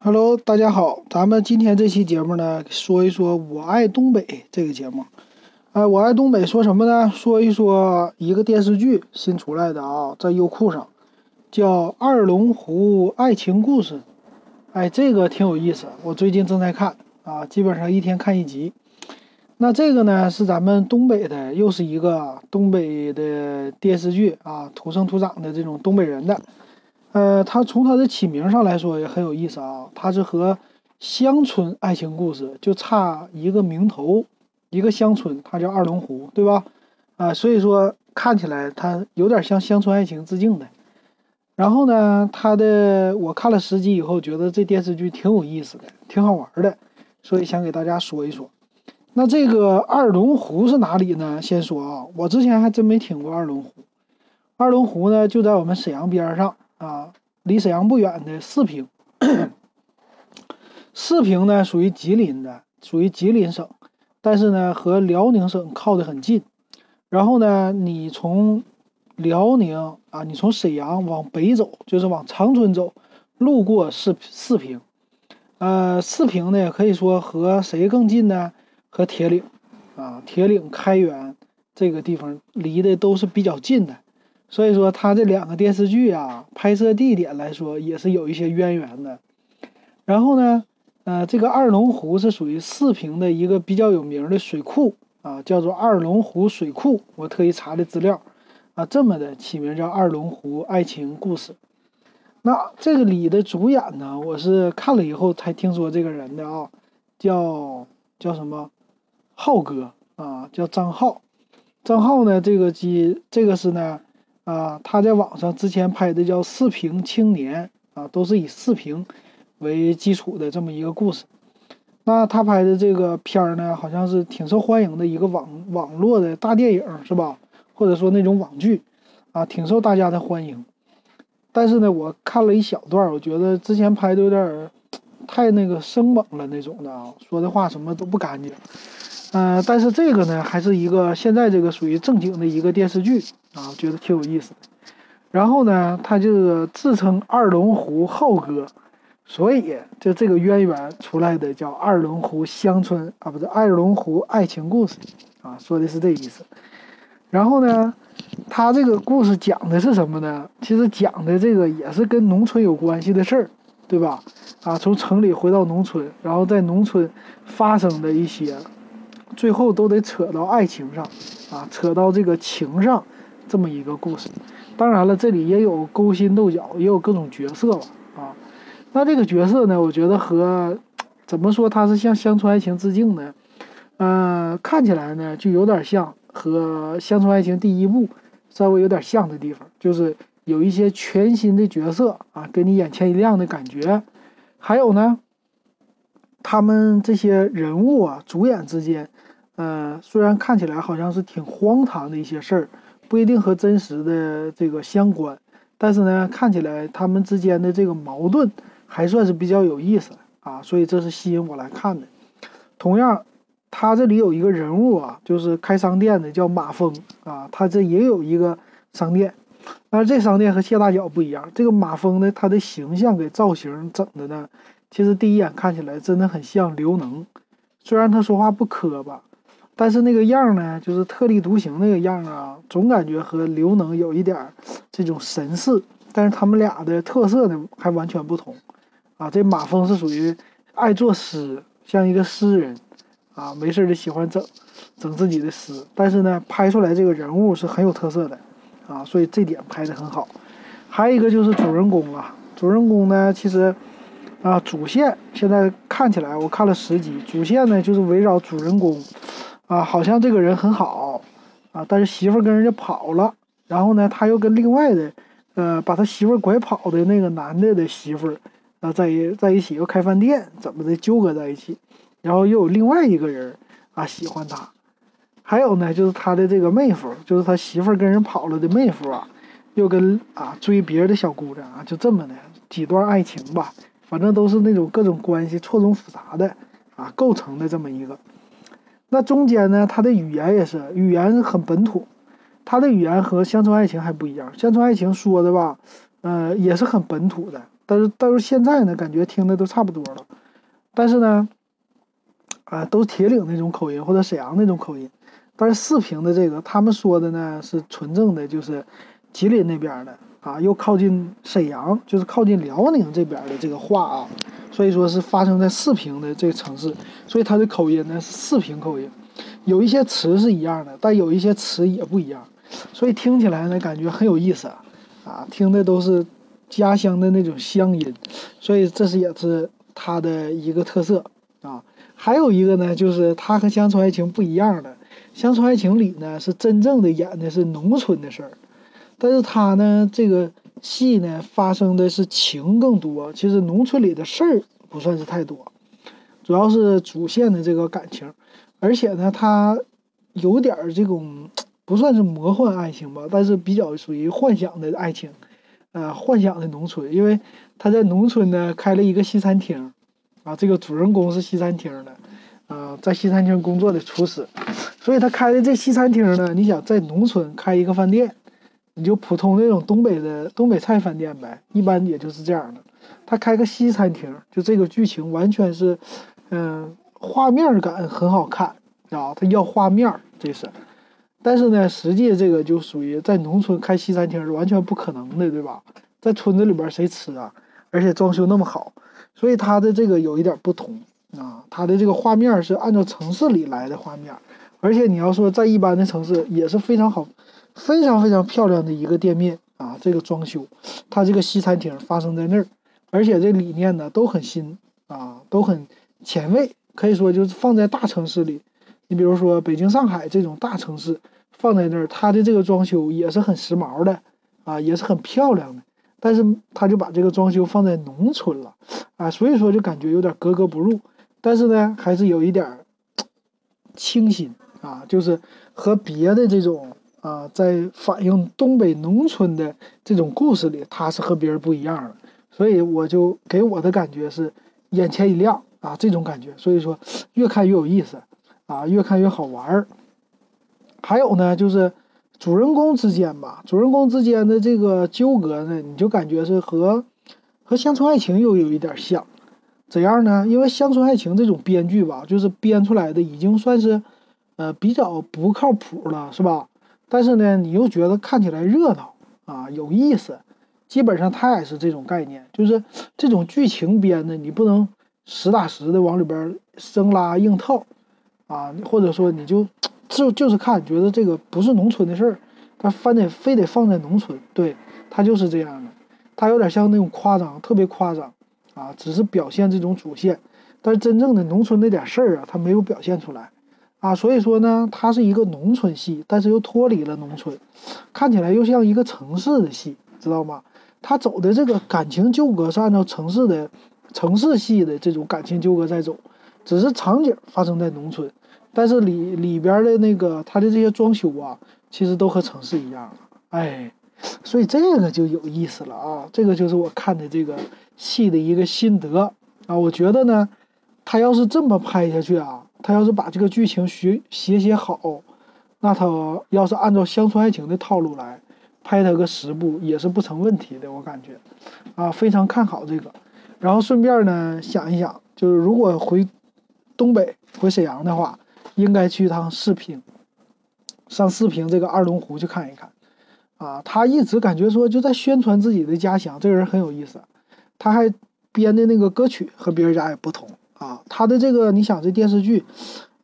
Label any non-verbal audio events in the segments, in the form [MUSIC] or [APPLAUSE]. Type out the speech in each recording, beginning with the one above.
Hello，大家好，咱们今天这期节目呢，说一说我爱东北这个节目。哎，我爱东北说什么呢？说一说一个电视剧新出来的啊，在优酷上，叫《二龙湖爱情故事》。哎，这个挺有意思，我最近正在看啊，基本上一天看一集。那这个呢，是咱们东北的，又是一个东北的电视剧啊，土生土长的这种东北人的。呃，它从它的起名上来说也很有意思啊，它是和乡村爱情故事就差一个名头，一个乡村，它叫二龙湖，对吧？啊，所以说看起来它有点向乡村爱情致敬的。然后呢，它的我看了十集以后，觉得这电视剧挺有意思的，挺好玩的，所以想给大家说一说。那这个二龙湖是哪里呢？先说啊，我之前还真没听过二龙湖。二龙湖呢，就在我们沈阳边上。啊，离沈阳不远的四平，[CLEARS THROAT] 四平呢属于吉林的，属于吉林省，但是呢和辽宁省靠得很近。然后呢，你从辽宁啊，你从沈阳往北走，就是往长春走，路过四四平。呃，四平呢可以说和谁更近呢？和铁岭啊，铁岭、开原这个地方离的都是比较近的。所以说，他这两个电视剧啊，拍摄地点来说也是有一些渊源的。然后呢，呃，这个二龙湖是属于四平的一个比较有名的水库啊，叫做二龙湖水库。我特意查的资料啊，这么的起名叫二龙湖爱情故事。那这个里的主演呢，我是看了以后才听说这个人的啊，叫叫什么浩哥啊，叫张浩。张浩呢，这个机这个是呢。啊，他在网上之前拍的叫《四平青年》啊，都是以四平为基础的这么一个故事。那他拍的这个片儿呢，好像是挺受欢迎的一个网网络的大电影，是吧？或者说那种网剧啊，挺受大家的欢迎。但是呢，我看了一小段，我觉得之前拍的有点太那个生猛了那种的啊，说的话什么都不干净。嗯，但是这个呢，还是一个现在这个属于正经的一个电视剧啊，觉得挺有意思的。然后呢，他就自称二龙湖浩哥，所以就这个渊源出来的叫二龙湖乡村啊，不是二龙湖爱情故事啊，说的是这意思。然后呢，他这个故事讲的是什么呢？其实讲的这个也是跟农村有关系的事儿，对吧？啊，从城里回到农村，然后在农村发生的一些。最后都得扯到爱情上，啊，扯到这个情上，这么一个故事。当然了，这里也有勾心斗角，也有各种角色吧，啊。那这个角色呢，我觉得和怎么说，它是向乡村爱情致敬呢？嗯，看起来呢，就有点像和乡村爱情第一部稍微有点像的地方，就是有一些全新的角色啊，给你眼前一亮的感觉。还有呢，他们这些人物啊，主演之间。呃，虽然看起来好像是挺荒唐的一些事儿，不一定和真实的这个相关，但是呢，看起来他们之间的这个矛盾还算是比较有意思啊，所以这是吸引我来看的。同样，他这里有一个人物啊，就是开商店的，叫马峰啊，他这也有一个商店，但是这商店和谢大脚不一样，这个马峰呢，他的形象给造型整的呢，其实第一眼看起来真的很像刘能，虽然他说话不磕巴。但是那个样呢，就是特立独行那个样啊，总感觉和刘能有一点这种神似。但是他们俩的特色呢，还完全不同啊。这马峰是属于爱作诗，像一个诗人啊，没事就喜欢整整自己的诗。但是呢，拍出来这个人物是很有特色的啊，所以这点拍的很好。还有一个就是主人公啊，主人公呢，其实啊，主线现在看起来我看了十集，主线呢就是围绕主人公。啊，好像这个人很好，啊，但是媳妇跟人家跑了，然后呢，他又跟另外的，呃，把他媳妇拐跑的那个男的的媳妇，啊，在一在一起又开饭店，怎么的纠葛在一起，然后又有另外一个人啊喜欢他，还有呢，就是他的这个妹夫，就是他媳妇跟人跑了的妹夫啊，又跟啊追别人的小姑娘啊，就这么的几段爱情吧，反正都是那种各种关系错综复杂的啊构成的这么一个。那中间呢，他的语言也是语言很本土，他的语言和乡村爱情还不一样。乡村爱情说的吧，呃，也是很本土的但是但是现在呢，感觉听的都差不多了。但是呢，啊，都铁岭那种口音或者沈阳那种口音。但是四平的这个，他们说的呢是纯正的，就是吉林那边的啊，又靠近沈阳，就是靠近辽宁这边的这个话啊，所以说是发生在四平的这个城市，所以它的口音呢是四平口音，有一些词是一样的，但有一些词也不一样，所以听起来呢感觉很有意思啊，听的都是家乡的那种乡音，所以这是也是它的一个特色啊。还有一个呢，就是它和《乡村爱情》不一样的。《乡村爱情》里呢是真正的演的是农村的事儿，但是他呢这个戏呢发生的是情更多，其实农村里的事儿不算是太多，主要是主线的这个感情，而且呢他有点儿这种不算是魔幻爱情吧，但是比较属于幻想的爱情，呃幻想的农村，因为他在农村呢开了一个西餐厅，啊这个主人公是西餐厅的。啊，在西餐厅工作的厨师，所以他开的这西餐厅呢，你想在农村开一个饭店，你就普通那种东北的东北菜饭店呗，一般也就是这样的。他开个西餐厅，就这个剧情完全是，嗯，画面感很好看啊，他要画面这是，但是呢，实际这个就属于在农村开西餐厅是完全不可能的，对吧？在村子里边谁吃啊？而且装修那么好，所以他的这个有一点不同。啊，他的这个画面是按照城市里来的画面，而且你要说在一般的城市也是非常好、非常非常漂亮的一个店面啊。这个装修，它这个西餐厅发生在那儿，而且这理念呢都很新啊，都很前卫，可以说就是放在大城市里，你比如说北京、上海这种大城市放在那儿，它的这个装修也是很时髦的啊，也是很漂亮的。但是他就把这个装修放在农村了啊，所以说就感觉有点格格不入。但是呢，还是有一点清新啊，就是和别的这种啊，在反映东北农村的这种故事里，它是和别人不一样的，所以我就给我的感觉是眼前一亮啊，这种感觉，所以说越看越有意思啊，越看越好玩儿。还有呢，就是主人公之间吧，主人公之间的这个纠葛呢，你就感觉是和和乡村爱情又有一点像。怎样呢？因为乡村爱情这种编剧吧，就是编出来的已经算是，呃，比较不靠谱了，是吧？但是呢，你又觉得看起来热闹啊，有意思。基本上他也是这种概念，就是这种剧情编的，你不能实打实的往里边生拉硬套啊，或者说你就就就是看觉得这个不是农村的事儿，他翻得非得放在农村，对他就是这样的，他有点像那种夸张，特别夸张。啊，只是表现这种主线，但是真正的农村那点事儿啊，他没有表现出来，啊，所以说呢，它是一个农村戏，但是又脱离了农村，看起来又像一个城市的戏，知道吗？他走的这个感情纠葛是按照城市的城市系的这种感情纠葛在走，只是场景发生在农村，但是里里边的那个他的这些装修啊，其实都和城市一样，哎。所以这个就有意思了啊！这个就是我看的这个戏的一个心得啊。我觉得呢，他要是这么拍下去啊，他要是把这个剧情学写写好，那他要是按照乡村爱情的套路来拍他个十部也是不成问题的。我感觉啊，非常看好这个。然后顺便呢想一想，就是如果回东北回沈阳的话，应该去一趟四平，上四平这个二龙湖去看一看。啊，他一直感觉说就在宣传自己的家乡，这个人很有意思。他还编的那个歌曲和别人家也不同啊。他的这个，你想这电视剧，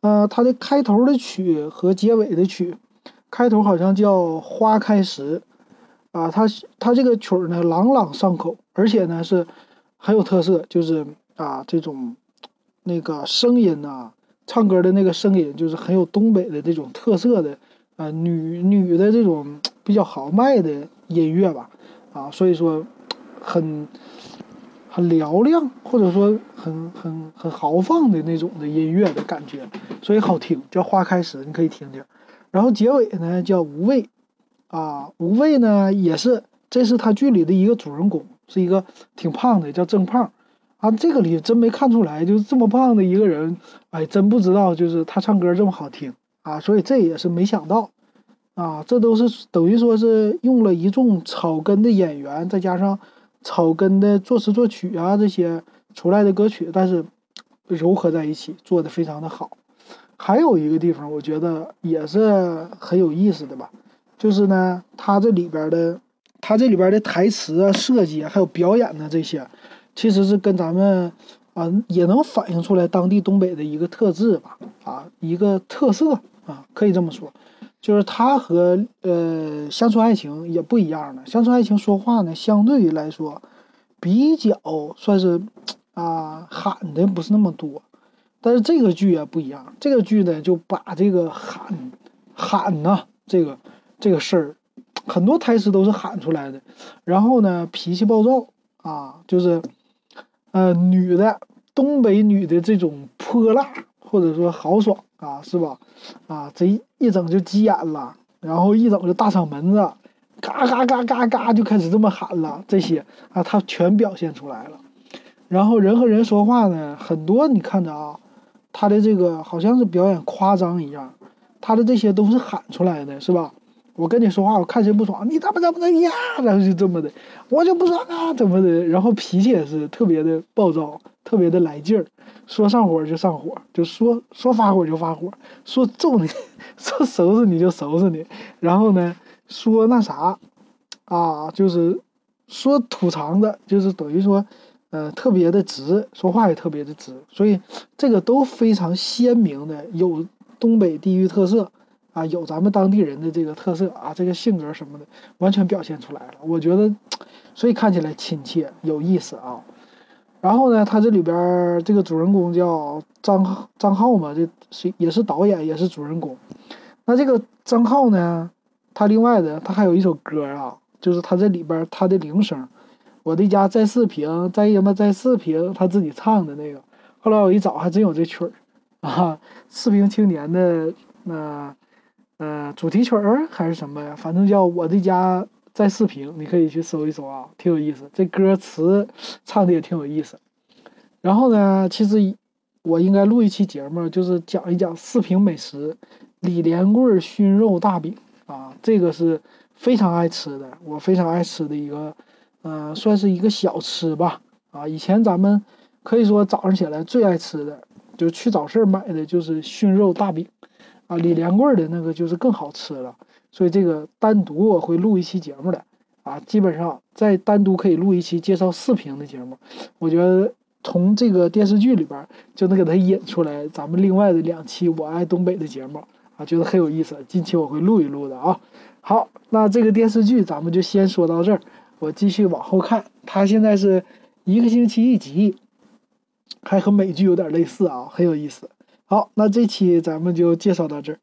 呃，他的开头的曲和结尾的曲，开头好像叫《花开时》，啊，他他这个曲儿呢朗朗上口，而且呢是很有特色，就是啊这种那个声音呐，唱歌的那个声音就是很有东北的这种特色的，啊女女的这种。比较豪迈的音乐吧，啊，所以说很很嘹亮，或者说很很很豪放的那种的音乐的感觉，所以好听，叫《花开时》，你可以听听。然后结尾呢叫《无畏》，啊，《无畏》呢也是，这是他剧里的一个主人公，是一个挺胖的，叫郑胖，啊，这个里真没看出来，就是这么胖的一个人，哎，真不知道就是他唱歌这么好听啊，所以这也是没想到。啊，这都是等于说是用了一众草根的演员，再加上草根的作词作曲啊这些出来的歌曲，但是糅合在一起做的非常的好。还有一个地方，我觉得也是很有意思的吧，就是呢，它这里边的，它这里边的台词啊、设计啊，还有表演的这些，其实是跟咱们啊也能反映出来当地东北的一个特质吧，啊，一个特色啊，可以这么说，就是它和呃乡村爱情也不一样的。乡村爱情说话呢，相对于来说比较算是啊喊的不是那么多。但是这个剧啊不一样，这个剧呢就把这个喊喊呐，这个这个事儿，很多台词都是喊出来的。然后呢，脾气暴躁啊，就是呃女的东北女的这种泼辣或者说豪爽啊，是吧？啊，这一整就急眼了，然后一整就大嗓门子，嘎嘎嘎嘎嘎就开始这么喊了。这些啊，他全表现出来了。然后人和人说话呢，很多你看着啊。他的这个好像是表演夸张一样，他的这些都是喊出来的，是吧？我跟你说话，我看谁不爽，你他妈怎么的呀？然后就这么的，我就不爽啊，怎么的？然后脾气也是特别的暴躁，特别的来劲儿，说上火就上火，就说说发火就发火，说揍你，[LAUGHS] 说收拾你就收拾你，然后呢，说那啥，啊，就是说吐肠子，就是等于说。呃，特别的直，说话也特别的直，所以这个都非常鲜明的有东北地域特色啊，有咱们当地人的这个特色啊，这个性格什么的完全表现出来了。我觉得，所以看起来亲切有意思啊。然后呢，他这里边这个主人公叫张张浩嘛，这是也是导演，也是主人公。那这个张浩呢，他另外的他还有一首歌啊，就是他这里边他的铃声。我的家在四平，在什么在四平，他自己唱的那个。后来我一找，还真有这曲儿 [LAUGHS] 啊，四平青年的那主题曲儿还是什么呀？反正叫我的家在四平，你可以去搜一搜啊，挺有意思。这歌词唱的也挺有意思。然后呢，其实我应该录一期节目，就是讲一讲四平美食，李连贵熏肉大饼啊，这个是非常爱吃的，我非常爱吃的一个。嗯，算是一个小吃吧。啊，以前咱们可以说早上起来最爱吃的，就去早市买的就是熏肉大饼。啊，李连贵的那个就是更好吃了。所以这个单独我会录一期节目的。啊，基本上再单独可以录一期介绍四平的节目。我觉得从这个电视剧里边就能给它引出来咱们另外的两期我爱东北的节目。啊，觉得很有意思。近期我会录一录的啊。好，那这个电视剧咱们就先说到这儿。我继续往后看，它现在是一个星期一集，还和美剧有点类似啊，很有意思。好，那这期咱们就介绍到这儿。